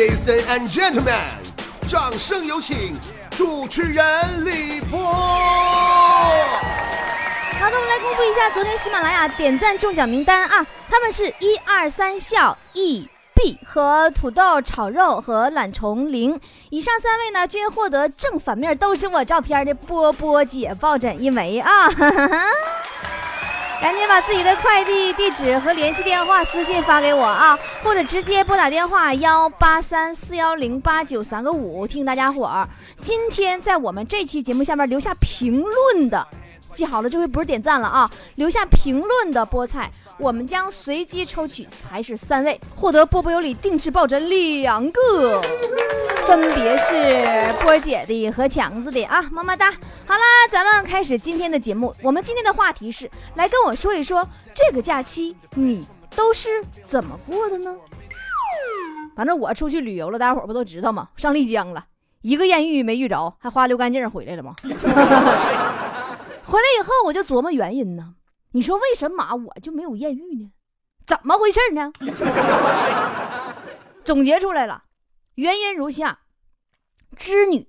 Ladies and gentlemen，掌声有请主持人李波。好的，我们来公布一下昨天喜马拉雅点赞中奖名单啊，他们是一二三笑 E B 和土豆炒肉和懒虫零，以上三位呢均获得正反面都是我照片的波波姐抱枕一枚啊。哈哈哈赶紧把自己的快递地址和联系电话私信发给我啊，或者直接拨打电话幺八三四幺零八九三个五。听大家伙儿，今天在我们这期节目下面留下评论的。记好了，这回不是点赞了啊！留下评论的菠菜，我们将随机抽取，才是三位获得波波有理定制抱枕两个，分别是波姐的和强子的啊，么么哒！好啦，咱们开始今天的节目。我们今天的话题是，来跟我说一说这个假期你都是怎么过的呢？反正我出去旅游了，大家伙不都知道吗？上丽江了，一个艳遇没遇着，还花溜干净回来了吗？回来以后，我就琢磨原因呢。你说为什么我就没有艳遇呢？怎么回事呢？总结出来了，原因如下：织女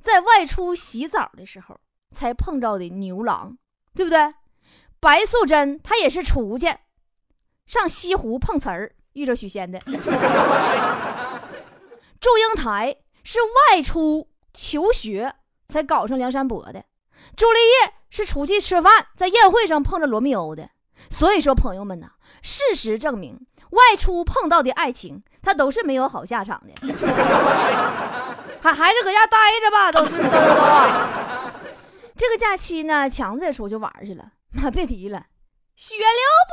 在外出洗澡的时候才碰着的牛郎，对不对？白素贞她也是出去上西湖碰瓷儿遇着许仙的。祝英台是外出求学才搞上梁山伯的。朱丽叶是出去吃饭，在宴会上碰着罗密欧的。所以说，朋友们呐，事实证明，外出碰到的爱情，他都是没有好下场的。还还是搁家待着吧，都是都都啊。这个假期呢，强子也出去玩去了。妈，别提了，血流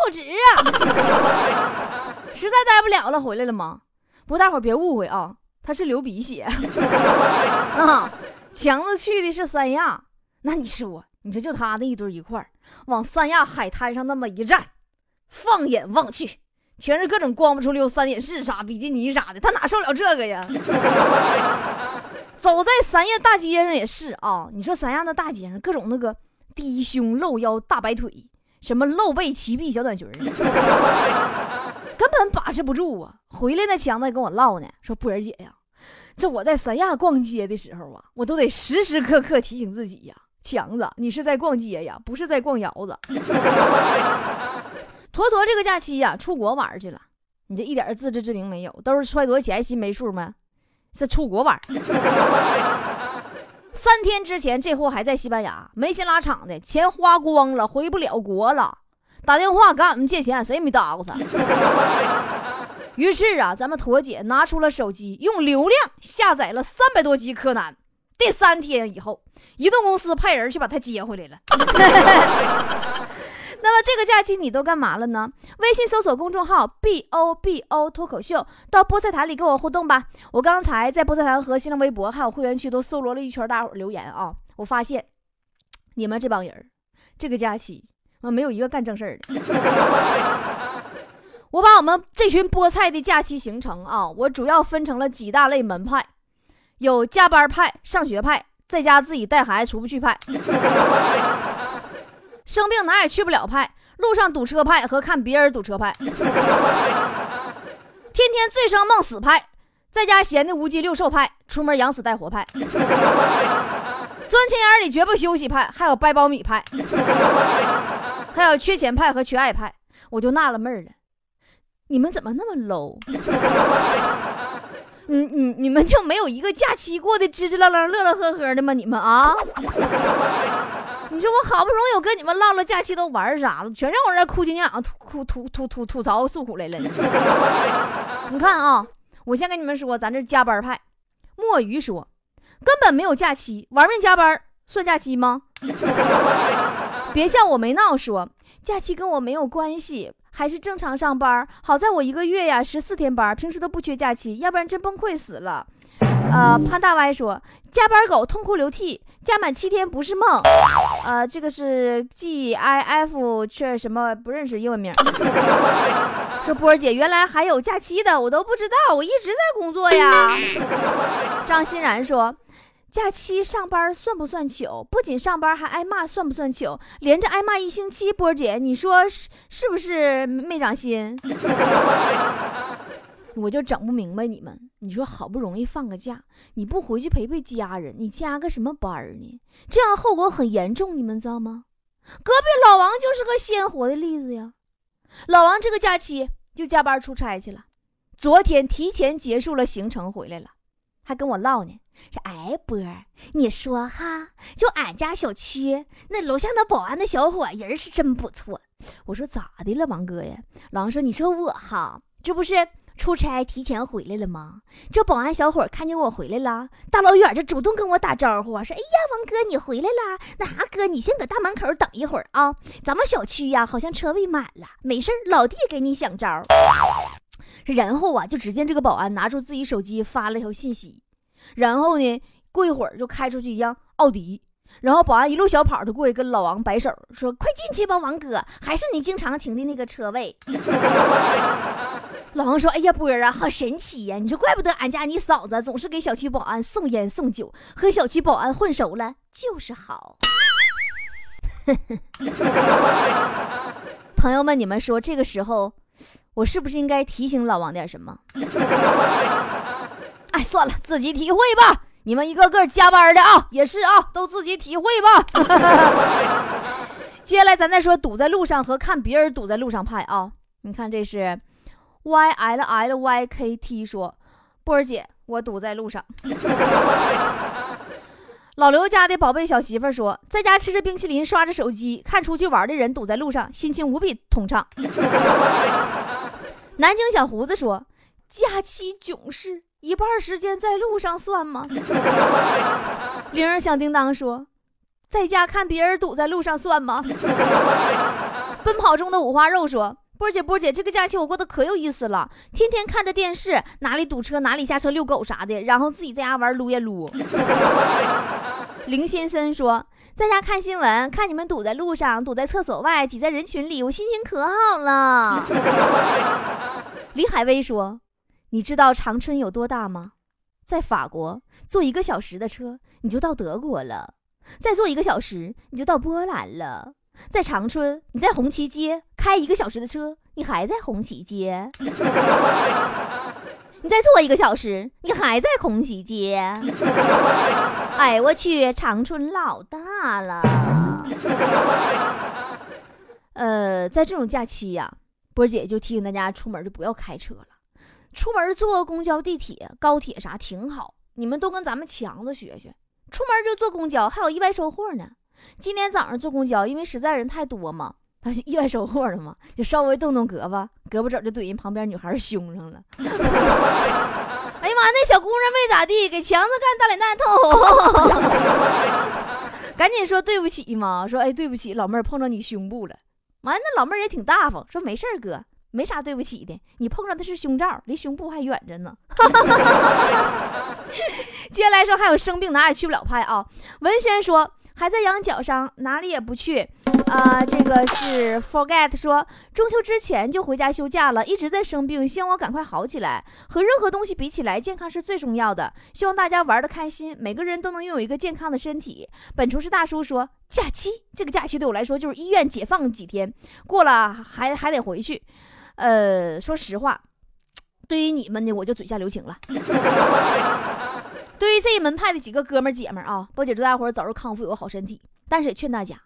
不止啊！实在待不了了，回来了吗？不，大伙别误会啊，他是流鼻血啊。强子去的是三亚。那你说，你说就他那一堆一块儿往三亚海滩上那么一站，放眼望去，全是各种光不出溜三点式啥比基尼啥的，他哪受了这个呀？走在三亚大街上也是啊，你说三亚那大街上各种那个低胸露腰大白腿，什么露背齐臂小短裙，根本把持不住啊！回来那强子还跟我唠呢，说波儿姐呀，这我在三亚逛街的时候啊，我都得时时刻刻提醒自己呀。强子，你是在逛街呀，不是在逛窑子。坨坨这个假期呀，出国玩去了。你这一点自知之明没有，都是揣多少钱心没数吗？是出国玩。三天之前，这货还在西班牙，没心拉场的，钱花光了，回不了国了。打电话跟俺们借钱，谁也没搭过他。于是啊，咱们坨姐拿出了手机，用流量下载了三百多集柯南。第三天以后，移动公司派人去把他接回来了。那么这个假期你都干嘛了呢？微信搜索公众号 “b o b o 脱口秀”，到菠菜坛里跟我互动吧。我刚才在菠菜坛和新浪微博还有会员区都搜罗了一圈大伙留言啊，我发现你们这帮人这个假期啊没有一个干正事儿的。我把我们这群菠菜的假期行程啊，我主要分成了几大类门派。有加班派、上学派，在家自己带孩子出不去派，生病哪也去不了派，路上堵车派和看别人堵车派，天天醉生梦死派，在家闲的无鸡六兽派，出门养死带活派，钻钱眼里绝不休息派，还有掰苞米派，还有缺钱派和缺爱派，我就纳了闷了，你们怎么那么 low？你你你们就没有一个假期过得支支楞楞、乐乐呵呵的吗？你们啊，你说我好不容易我跟你们唠唠假期都玩啥了，全让我这哭唧娘吐吐吐吐吐槽诉苦来了。你看啊，我先跟你们说，咱这加班派，墨鱼说根本没有假期，玩命加班算假期吗？别笑我没闹，说假期跟我没有关系。还是正常上班，好在我一个月呀十四天班，平时都不缺假期，要不然真崩溃死了。呃，潘大歪说加班狗痛哭流涕，加满七天不是梦。呃，这个是 G I F 却什么不认识英文名。说波儿姐原来还有假期的，我都不知道，我一直在工作呀。张欣然说。假期上班算不算糗？不仅上班还挨骂，算不算糗？连着挨骂一星期，波姐，你说是是不是没长心？我就整不明白你们你说好不容易放个假，你不回去陪陪家人，你加个什么班呢？这样后果很严重，你们知道吗？隔壁老王就是个鲜活的例子呀。老王这个假期就加班出差去了，昨天提前结束了行程回来了，还跟我唠呢，说：“哎，波儿，你说哈，就俺家小区那楼下那保安的小伙人是真不错。”我说：“咋的了，王哥呀？”老王说：“你说我哈，这不是。”出差提前回来了吗？这保安小伙看见我回来了，大老远就主动跟我打招呼啊，说：“哎呀，王哥你回来啦！那啥哥，你先搁大门口等一会儿啊，咱们小区呀好像车位满了，没事老弟给你想招。”然后啊，就只见这个保安拿出自己手机发了条信息，然后呢，过一会儿就开出去一辆奥迪，然后保安一路小跑就过去跟老王摆手，说：“快进去吧，王哥，还是你经常停的那个车位。”老王说：“哎呀，波儿啊，好神奇呀！你说，怪不得俺家你嫂子总是给小区保安送烟送酒，和小区保安混熟了就是好。”朋友们，你们说这个时候，我是不是应该提醒老王点什么？哎，算了，自己体会吧。你们一个个加班的啊，也是啊，都自己体会吧。接下来咱再说堵在路上和看别人堵在路上派啊。你看，这是。y l l y k t 说：“波儿姐，我堵在路上。”老刘家的宝贝小媳妇说：“在家吃着冰淇淋，刷着手机，看出去玩的人堵在路上，心情无比通畅。”南京小胡子说：“假期囧事，一半时间在路上算吗？” 铃儿响叮当说：“在家看别人堵在路上算吗？” 奔跑中的五花肉说。波姐，波姐，这个假期我过得可有意思了，天天看着电视，哪里堵车哪里下车遛狗啥的，然后自己在家玩撸呀撸。林先生说，在家看新闻，看你们堵在路上，堵在厕所外，挤在人群里，我心情可好了。李海威说，你知道长春有多大吗？在法国坐一个小时的车，你就到德国了；再坐一个小时，你就到波兰了。在长春，你在红旗街开一个小时的车，你还在红旗街；你再坐一个小时，你还在红旗街。哎，我去，长春老大了。呃，在这种假期呀，波姐就提醒大家，出门就不要开车了，出门坐公交、地铁、高铁啥挺好。你们都跟咱们强子学学，出门就坐公交，还有意外收获呢。今天早上坐公交，因为实在人太多嘛，他就意外收获了嘛，就稍微动动胳膊，胳膊肘就怼人旁边女孩胸上了。哎呀妈，那小姑娘没咋地，给强子干大脸蛋透。赶紧说对不起嘛，说哎对不起，老妹儿碰着你胸部了。完，那老妹儿也挺大方，说没事儿哥，没啥对不起的，你碰上的是胸罩，离胸部还远着呢。接下来说还有生病哪也去不了派啊。文轩说。还在养脚伤，哪里也不去，啊，这个是 forget 说中秋之前就回家休假了，一直在生病，希望我赶快好起来。和任何东西比起来，健康是最重要的。希望大家玩的开心，每个人都能拥有一个健康的身体。本厨师大叔说，假期这个假期对我来说就是医院解放几天，过了还还得回去。呃，说实话，对于你们呢，我就嘴下留情了。对于这一门派的几个哥们姐们啊，波姐祝大伙早日康复，有个好身体。但是也劝大家，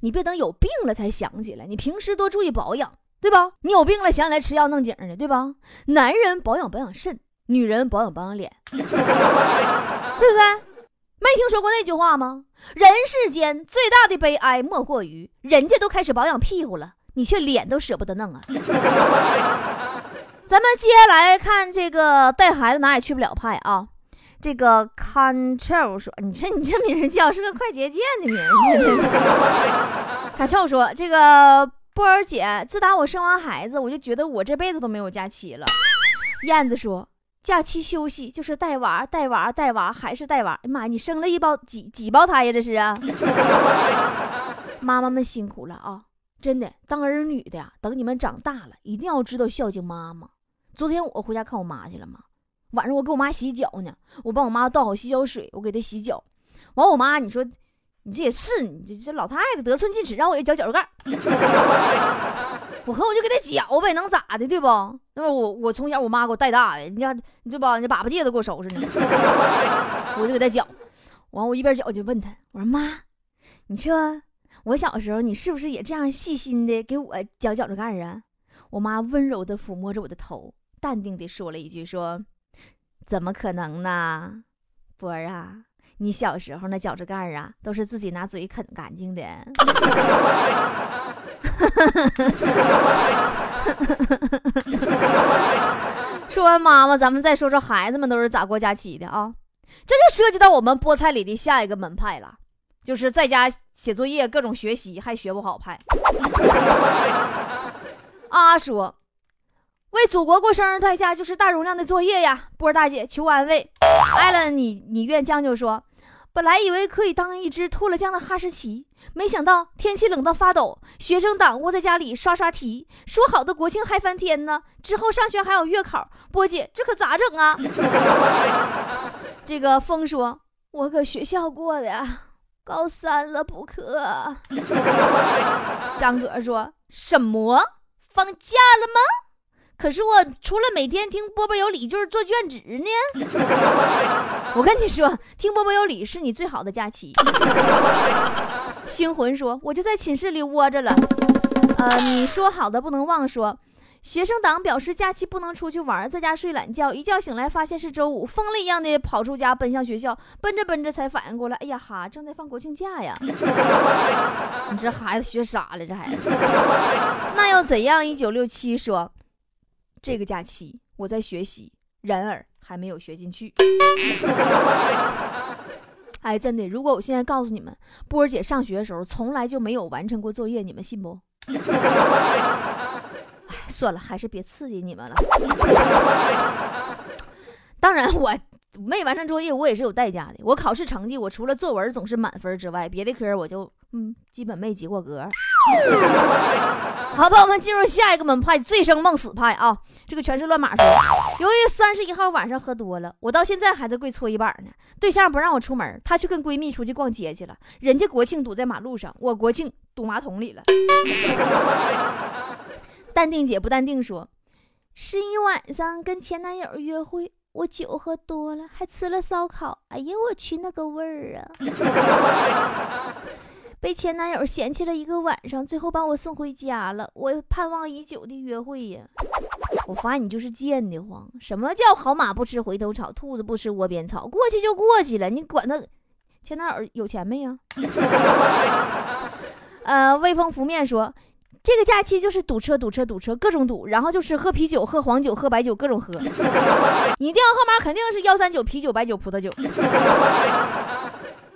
你别等有病了才想起来，你平时多注意保养，对吧？你有病了想起来吃药弄景的，对吧？男人保养保养肾，女人保养保养脸，对不对？没听说过那句话吗？人世间最大的悲哀莫过于人家都开始保养屁股了，你却脸都舍不得弄啊。咱们接下来看这个带孩子哪也去不了派啊。这个 control 说：“你这你这名叫是个快捷键的名。”control 说：“这个波儿姐，自打我生完孩子，我就觉得我这辈子都没有假期了。”燕子说：“假期休息就是带娃，带娃，带娃，还是带娃。哎妈，你生了一包几几胞胎呀？这是啊！妈妈们辛苦了啊！真的，当儿女的呀，等你们长大了，一定要知道孝敬妈妈。昨天我回家看我妈去了嘛？”晚上我给我妈洗脚呢，我帮我妈倒好洗脚水，我给她洗脚。完，我妈你说，你这也是，你这这老太太得寸进尺，让我给脚脚盖 我和我就给她搅呗，能咋的，对不？那我我从小我妈给我带大的，你家对吧？你粑粑戒都给我收拾呢，我就给她搅。完，我一边搅就问她，我说妈，你说我小时候你是不是也这样细心的给我搅饺子盖啊？我妈温柔的抚摸着我的头，淡定的说了一句，说怎么可能呢，波儿啊，你小时候那饺子盖啊都是自己拿嘴啃干净的。说完妈妈，咱们再说说孩子们都是咋过假期的啊？这就涉及到我们菠菜里的下一个门派了，就是在家写作业、各种学习还学不好派。啊说，为祖国过生日代价就是大容量的作业呀。波大姐求安慰。艾伦，你你愿将就说。本来以为可以当一只脱了缰的哈士奇，没想到天气冷到发抖，学生党窝在家里刷刷题。说好的国庆嗨翻天呢？之后上学还有月考，波姐这可咋整啊？这个风说：“我搁学校过的，高三了补课。”张哥说什么？放假了吗？可是我除了每天听波波有理，就是做卷子呢。我跟你说，听波波有理是你最好的假期。星魂说，我就在寝室里窝着了。呃，你说好的不能忘说。学生党表示假期不能出去玩，在家睡懒觉。一觉醒来发现是周五，疯了一样的跑出家奔向学校，奔着奔着才反应过来，哎呀哈，正在放国庆假呀！你 这孩子学傻了，这孩子。那又怎样？一九六七说。这个假期我在学习，然而还没有学进去。哎，真的，如果我现在告诉你们，波儿姐上学的时候从来就没有完成过作业，你们信不？算了，还是别刺激你们了。当然，我没完成作业，我也是有代价的。我考试成绩，我除了作文总是满分之外，别的科我就嗯，基本没及过格。好，吧，我们，进入下一个门派——醉生梦死派啊！这个全是乱码说。由于三十一号晚上喝多了，我到现在还在跪搓衣板呢。对象不让我出门，她去跟闺蜜出去逛街去了。人家国庆堵在马路上，我国庆堵马桶里了。淡定姐不淡定说：“十一晚上跟前男友约会，我酒喝多了，还吃了烧烤。哎呀，我去那个味儿啊！” 被前男友嫌弃了一个晚上，最后把我送回家了。我盼望已久的约会呀！我发现你就是贱的慌。什么叫好马不吃回头草，兔子不吃窝边草？过去就过去了，你管他前男友有钱没呀？呃，微风拂面说，这个假期就是堵车，堵车，堵车，各种堵，然后就是喝啤酒、喝黄酒、喝白酒，各种喝。你电话号码肯定是幺三九啤酒、白酒、葡萄酒。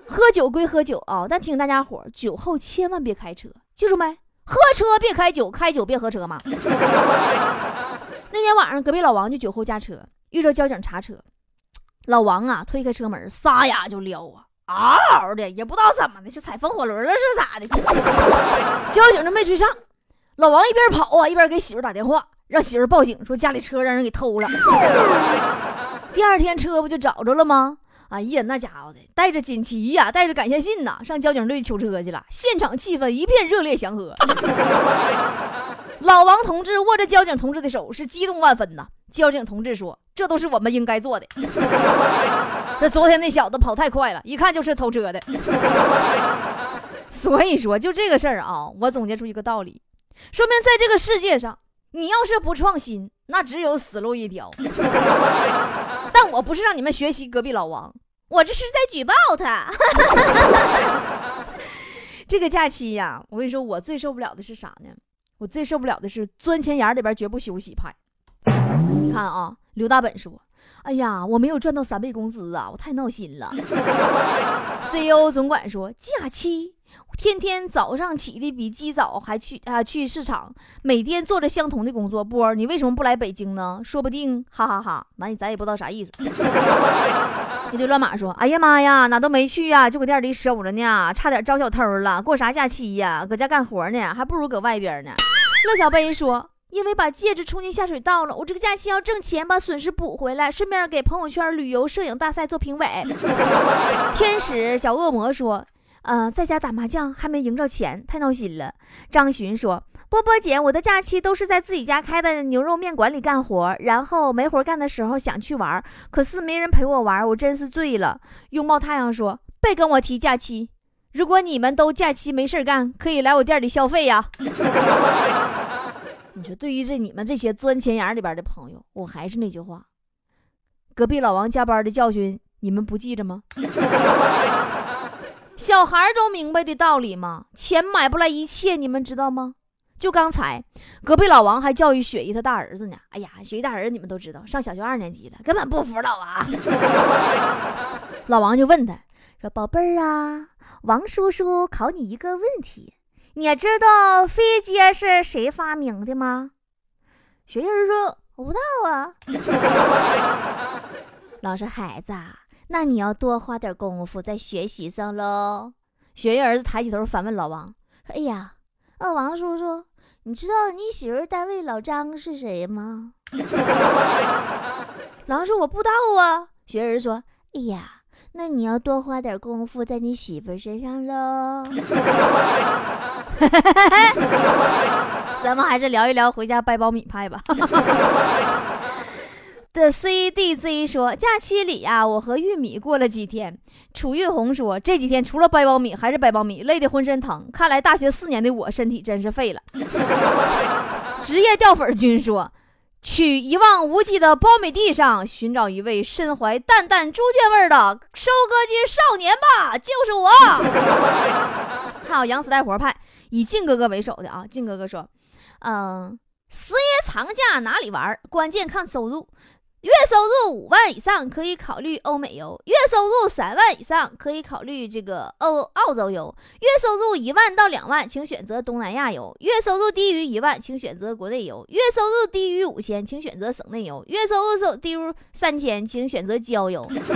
喝酒归喝酒啊，但提醒大家伙酒后千万别开车，记住没？喝车别开酒，开酒别喝车嘛。那天晚上，隔壁老王就酒后驾车，遇着交警查车，老王啊推开车门，撒丫就撩啊，嗷嗷的，也不知道怎么的，是踩风火轮了是咋的？交警都没追上，老王一边跑啊，一边给媳妇打电话，让媳妇报警，说家里车让人给偷了。第二天车不就找着了吗？哎呀，那家伙的带着锦旗呀，带着感谢信呐，上交警队取车去了。现场气氛一片热烈祥和。老王同志握着交警同志的手，是激动万分呐。交警同志说：“这都是我们应该做的。这昨天那小子跑太快了，一看就是偷车的。所以说，就这个事儿啊，我总结出一个道理，说明在这个世界上，你要是不创新，那只有死路一条。”但我不是让你们学习隔壁老王，我这是在举报他。这个假期呀，我跟你说，我最受不了的是啥呢？我最受不了的是钻钱眼里边绝不休息派。你看啊，刘大本说：“哎呀，我没有赚到三倍工资啊，我太闹心了。”CEO 总管说：“假期。”天天早上起的比鸡早，还去啊去市场，每天做着相同的工作。波儿，你为什么不来北京呢？说不定，哈哈哈，那咱也不知道啥意思。一堆乱码说：“哎呀妈呀，哪都没去呀，就搁店里守着呢，差点招小偷了。过啥假期呀？搁家干活呢，还不如搁外边呢。”乐小贝说：“因为把戒指冲进下水道了，我这个假期要挣钱把损失补回来，顺便给朋友圈旅游摄影大赛做评委。”天使小恶魔说。呃，在家打麻将还没赢着钱，太闹心了。张巡说：“波波姐，我的假期都是在自己家开的牛肉面馆里干活，然后没活干的时候想去玩，可是没人陪我玩，我真是醉了。”拥抱太阳说：“别跟我提假期，如果你们都假期没事干，可以来我店里消费呀。”你说，对于这你们这些钻钱眼里边的朋友，我还是那句话，隔壁老王加班的教训，你们不记着吗？小孩都明白的道理吗？钱买不来一切，你们知道吗？就刚才，隔壁老王还教育雪姨他大儿子呢。哎呀，雪姨大儿子你们都知道，上小学二年级了，根本不服老王。老王就问他说：“宝贝儿啊，王叔叔考你一个问题，你知道飞机是谁发明的吗？”雪姨说：“我不知道啊。”老师，孩子。那你要多花点功夫在学习上喽。雪月儿子抬起头反问老王说：“哎呀，呃，王叔叔，你知道你媳妇单位老张是谁吗？” 老王说：“我不知道啊。”雪月儿说：“哎呀，那你要多花点功夫在你媳妇身上喽。”咱们还是聊一聊回家掰苞米派吧。的 C D Z 说，假期里呀，我和玉米过了几天。楚玉红说，这几天除了掰苞米还是掰苞米，累得浑身疼。看来大学四年的我身体真是废了。职业掉粉君说，去一望无际的苞米地上寻找一位身怀淡淡猪圈味的收割机少年吧，就是我。还有杨死带活派，以靖哥哥为首的啊，靖哥哥说，嗯，十一长假哪里玩？关键看收入。月收入五万以上可以考虑欧美游，月收入三万以上可以考虑这个欧澳洲游，月收入一万到两万请选择东南亚游，月收入低于一万请选择国内游，月收入低于五千请选择省内游，月收入收低于三千请选择郊游，月收入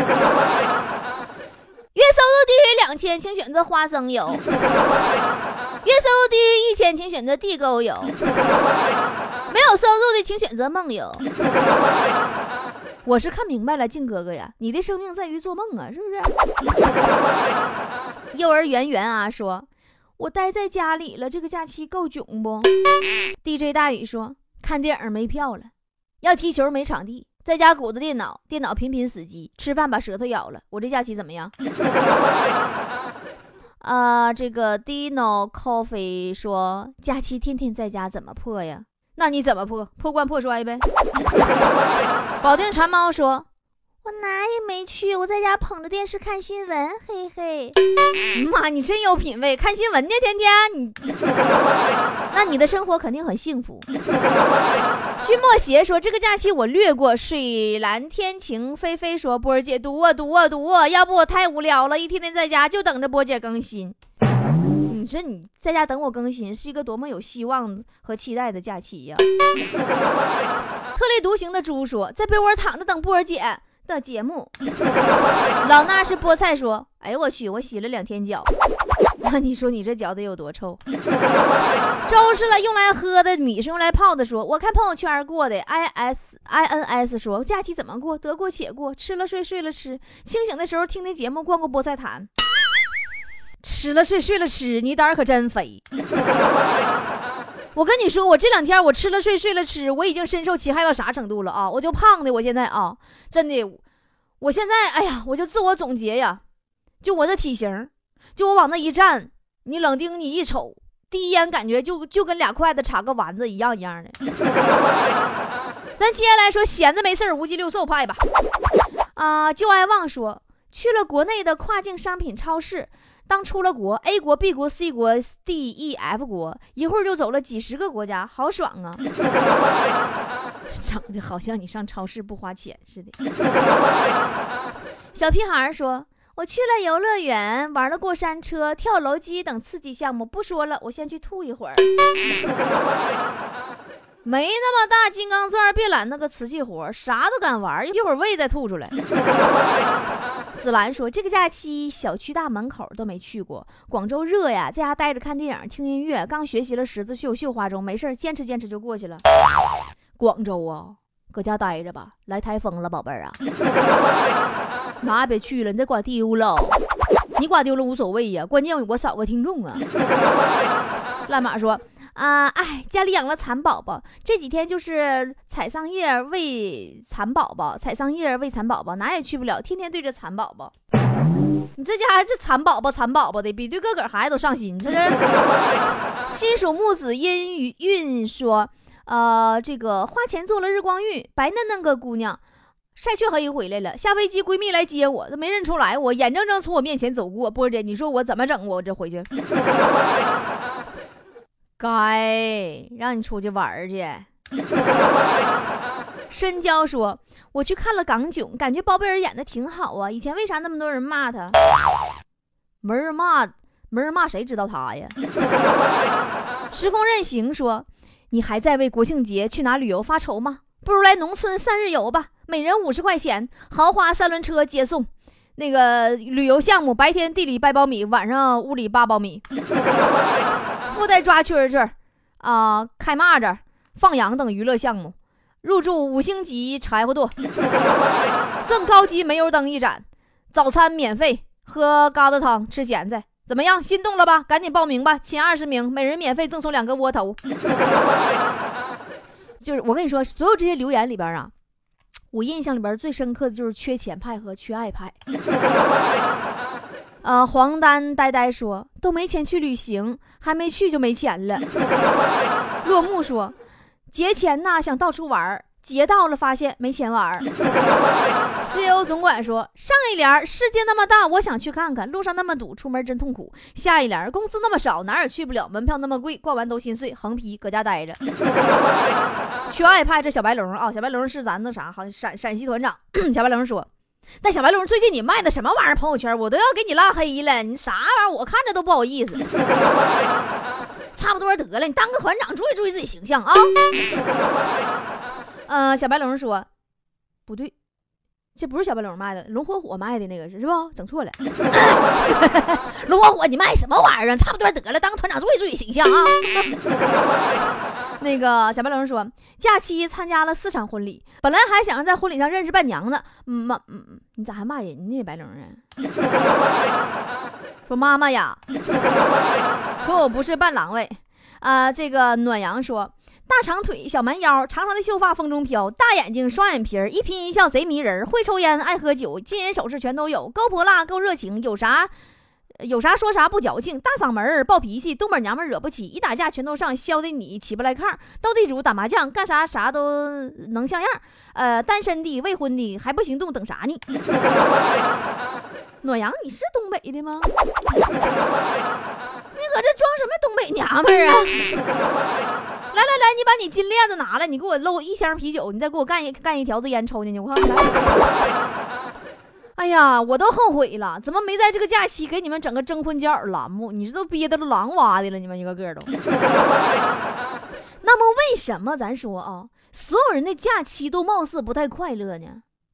低于两千请选择花生油，月收入低于一千请选择地沟油，没有收入的请选择梦游。我是看明白了，静哥哥呀，你的生命在于做梦啊，是不是？幼儿园园啊说，我待在家里了，这个假期够囧不？DJ 大宇说，看电影没票了，要踢球没场地，在家鼓捣电脑，电脑频频死机，吃饭把舌头咬了，我这假期怎么样？啊，这个 Dino Coffee 说，假期天天在家怎么破呀？那你怎么破？破罐破摔呗。保定馋猫说：“我哪也没去，我在家捧着电视看新闻，嘿嘿。”妈，你真有品位，看新闻呢，天天你。那你的生活肯定很幸福。君莫邪说：“这个假期我略过。”水蓝天晴菲菲说：“波儿姐读啊读啊读啊，要不我太无聊了，一天天在家就等着波姐更新。”你说你在家等我更新，是一个多么有希望和期待的假期呀！特立独行的猪说，在被窝躺着等波儿姐的节目。老衲是菠菜说，哎呦我去，我洗了两天脚，那你说你这脚得有多臭？粥是了用来喝的，米是用来泡的。说我看朋友圈过的，i s i n s 说假期怎么过？得过且过，吃了睡，睡了吃，清醒的时候听听节目，逛逛菠菜坛。吃了睡，睡了吃，你胆儿可真肥！我跟你说，我这两天我吃了睡，睡了吃，我已经深受其害到啥程度了啊！我就胖的，我现在啊，真的，我现在哎呀，我就自我总结呀，就我这体型，就我往那一站，你冷丁你一瞅，第一眼感觉就就跟俩筷子插个丸子一样一样的。咱接下来说闲着没事无鸡六兽派吧。啊，就爱旺说去了国内的跨境商品超市。当出了国，A 国、B 国、C 国、D、E、F 国，一会儿就走了几十个国家，好爽啊！整的好像你上超市不花钱似的。小屁孩说：“我去了游乐园，玩了过山车、跳楼机等刺激项目，不说了，我先去吐一会儿。”没那么大金刚钻，别揽那个瓷器活，啥都敢玩，一会儿胃再吐出来。紫兰说：“这个假期小区大门口都没去过。广州热呀，在家待着看电影、听音乐。刚学习了十字绣绣花钟，没事儿坚持坚持就过去了。广州啊，搁家待着吧，来台风了，宝贝儿啊，哪也别去了，你再刮丢了。”你刮丢了无所谓呀，关键我少个听众啊。烂马说。啊，哎，家里养了蚕宝宝，这几天就是采桑叶喂蚕宝宝，采桑叶喂蚕宝宝，哪也去不了，天天对着蚕宝宝。你这家这蚕宝宝蚕宝宝的，比对个个孩子都上心，这是。新属木子阴雨韵说，呃，这个花钱做了日光浴，白嫩嫩个姑娘，晒黢黑回来了。下飞机闺蜜来接我，都没认出来我，眼睁睁从我面前走过。波姐，你说我怎么整？我这回去。该让你出去玩去。深交说：“我去看了港囧，感觉包贝尔演的挺好啊。以前为啥那么多人骂他？没人骂，没人骂，谁知道他呀？” 时空任行说：“你还在为国庆节去哪旅游发愁吗？不如来农村三日游吧，每人五十块钱，豪华三轮车接送。那个旅游项目，白天地里掰苞米，晚上屋里扒苞米。”附带抓蛐蛐儿，啊，开蚂蚱、放羊等娱乐项目，入住五星级柴火垛，赠高级煤油灯一盏，早餐免费，喝疙瘩汤，吃咸菜，怎么样？心动了吧？赶紧报名吧，前二十名每人免费赠送两个窝头。就是我跟你说，所有这些留言里边啊，我印象里边最深刻的就是缺钱派和缺爱派。呃，黄丹呆呆说都没钱去旅行，还没去就没钱了。落幕说节前呐想到处玩，节到了发现没钱玩。CEO 总管说上一联世界那么大，我想去看看，路上那么堵，出门真痛苦。下一联工资那么少，哪也去不了，门票那么贵，逛完都心碎，横批搁家待着。缺爱派这小白龙啊，小白龙是咱那啥，好像陕陕西团长。小白龙说。但小白龙，最近你卖的什么玩意儿？朋友圈我都要给你拉黑了，你啥玩意儿？我看着都不好意思。差不多得了，你当个团长，注意注意自己形象啊。嗯，小白龙说，不对，这不是小白龙卖的，龙火火卖的那个是是不？整错了。龙火火，你卖什么玩意儿？差不多得了，当个团长，注意注意形象啊。那个小白龙说，假期参加了四场婚礼，本来还想在婚礼上认识伴娘呢。妈，你咋还骂人呢？白龙啊？说妈妈呀，可我不是伴郎喂。啊，这个暖阳说，大长腿，小蛮腰，长长的秀发风中飘，大眼睛，双眼皮儿，一颦一笑贼迷人，会抽烟，爱喝酒，金银首饰全都有，够泼辣，够热情，有啥？有啥说啥不矫情，大嗓门儿暴脾气，东北娘们惹不起，一打架全都上，削的你起不来炕。斗地主打麻将干啥啥都能像样。呃，单身的未婚的还不行动，等啥呢？暖阳，你是东北的吗？你搁这装什么东北娘们儿啊？来来来，你把你金链子拿来，你给我搂一箱啤酒，你再给我干一干一条子烟抽进去，我看看。哎呀，我都后悔了，怎么没在这个假期给你们整个征婚交友栏目？你这都憋的都狼哇的了，你们一个个都。那么为什么咱说啊，所有人的假期都貌似不太快乐呢？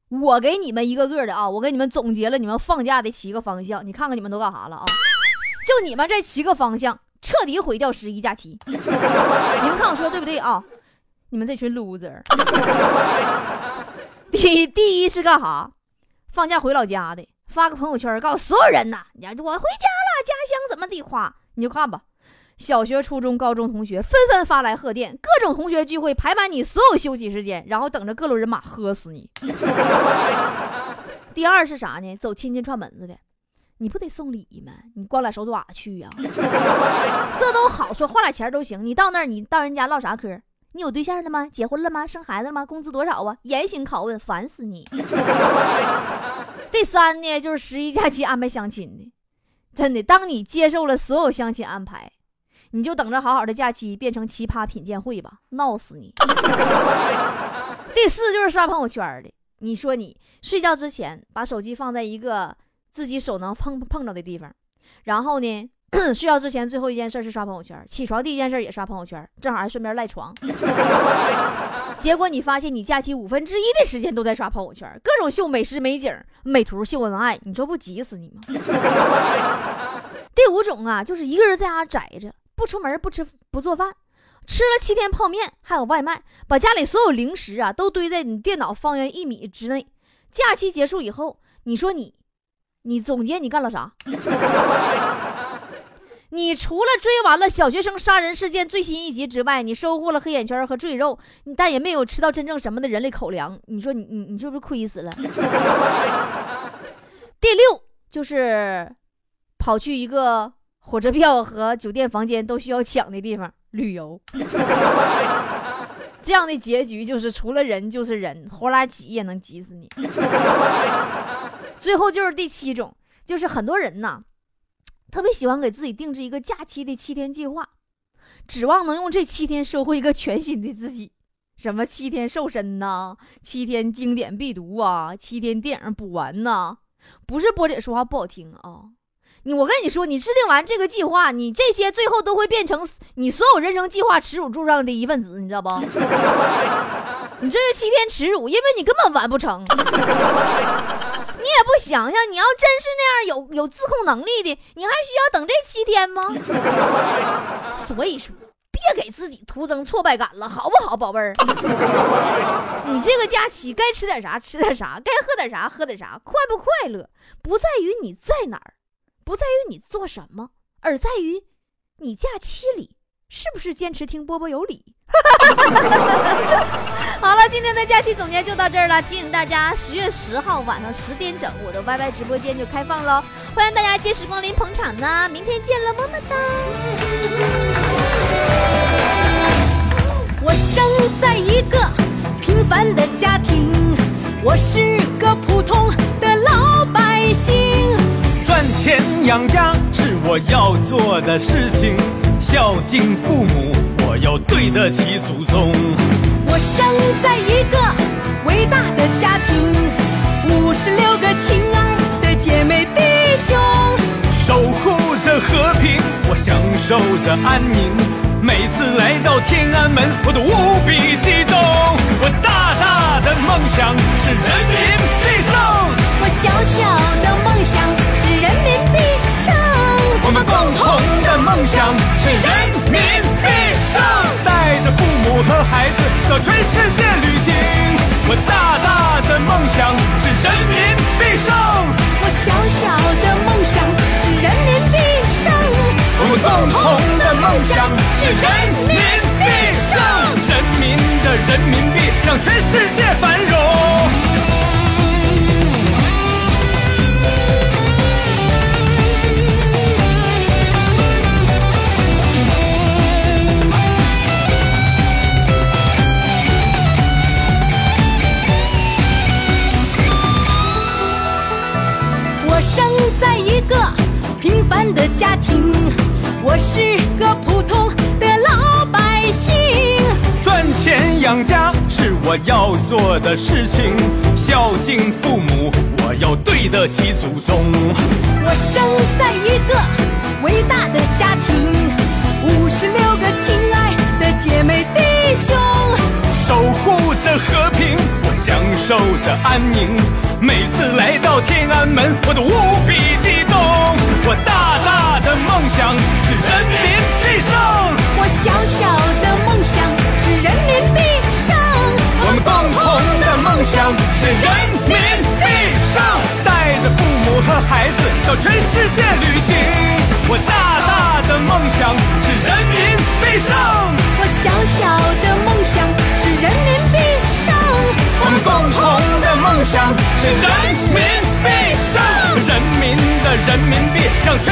我给你们一个个的啊，我给你们总结了你们放假的七个方向，你看看你们都干啥了啊？就你们这七个方向，彻底毁掉十一假期。你们看我说对不对啊？你们这群 loser。第第一是干啥？放假回老家的，发个朋友圈告诉所有人呐，你我回家了，家乡怎么的夸，你就看吧。小学、初中、高中同学纷纷发来贺电，各种同学聚会排满你所有休息时间，然后等着各路人马喝死你。第二是啥呢？走亲戚串门子的，你不得送礼吗？你光俩手爪去呀？这都好说，花俩钱都行。你到那儿，你到人家唠啥嗑？你有对象了吗？结婚了吗？生孩子了吗？工资多少啊？严刑拷问，烦死你！第三呢，就是十一假期安排相亲的，真的，当你接受了所有相亲安排，你就等着好好的假期变成奇葩品鉴会吧，闹死你！第四就是刷朋友圈的，你说你睡觉之前把手机放在一个自己手能碰碰着的地方，然后呢？睡觉之前最后一件事是刷朋友圈，起床第一件事也刷朋友圈，正好还顺便赖床。结果你发现你假期五分之一的时间都在刷朋友圈，各种秀美食美景、美图秀恩爱，你说不急死你吗？第五种啊，就是一个人在家宅着，不出门，不吃不做饭，吃了七天泡面，还有外卖，把家里所有零食啊都堆在你电脑方圆一米之内。假期结束以后，你说你。你总结你干了啥？你除了追完了小学生杀人事件最新一集之外，你收获了黑眼圈和赘肉，但也没有吃到真正什么的人类口粮。你说你你你是不是亏死了？第六就是跑去一个火车票和酒店房间都需要抢的地方旅游，这样的结局就是除了人就是人，活拉挤也能挤死你。最后就是第七种，就是很多人呐。特别喜欢给自己定制一个假期的七天计划，指望能用这七天收获一个全新的自己。什么七天瘦身呐，七天经典必读啊，七天电影补完呐。不是波姐说话不好听啊，你我跟你说，你制定完这个计划，你这些最后都会变成你所有人生计划耻辱柱上的一份子，你知道不？你这是七天耻辱，因为你根本完不成。你也不想想，你要真是那样有有自控能力的，你还需要等这七天吗？所以说，别给自己徒增挫败感了，好不好，宝贝儿？你这个假期该吃点啥吃点啥，该喝点啥喝点啥，快不快乐不在于你在哪儿，不在于你做什么，而在于你假期里是不是坚持听波波有理。哈 好了，今天的假期总结就到这儿了。提醒大家，十月十号晚上十点整，我的 YY 直播间就开放喽，欢迎大家届时光临捧场呢。明天见了，么么哒。我生在一个平凡的家庭，我是个普通的老百姓。赚钱养家是我要做的事情，孝敬父母。我要对得起祖宗。我生在一个伟大的家庭，五十六个亲爱的姐妹弟兄，守护着和平，我享受着安宁。每次来到天安门，我都无比激动。我大大的梦想是人民人民币让全世界繁荣。我生在一个平凡的家庭，我是个普通心。赚钱养家是我要做的事情，孝敬父母，我要对得起祖宗。我生在一个伟大的家庭，五十六个亲爱的姐妹弟兄，守护着和平，我享受着安宁。每次来到天安门，我都无比激动。我大大的梦想是人民必胜，小小的梦想是人民币上，我们共同的梦想是人民币上。带着父母和孩子到全世界旅行，我大大的梦想是人民币上，我小小的梦想是人民币上。我们共同的梦想是人民币上，人民的人民币让全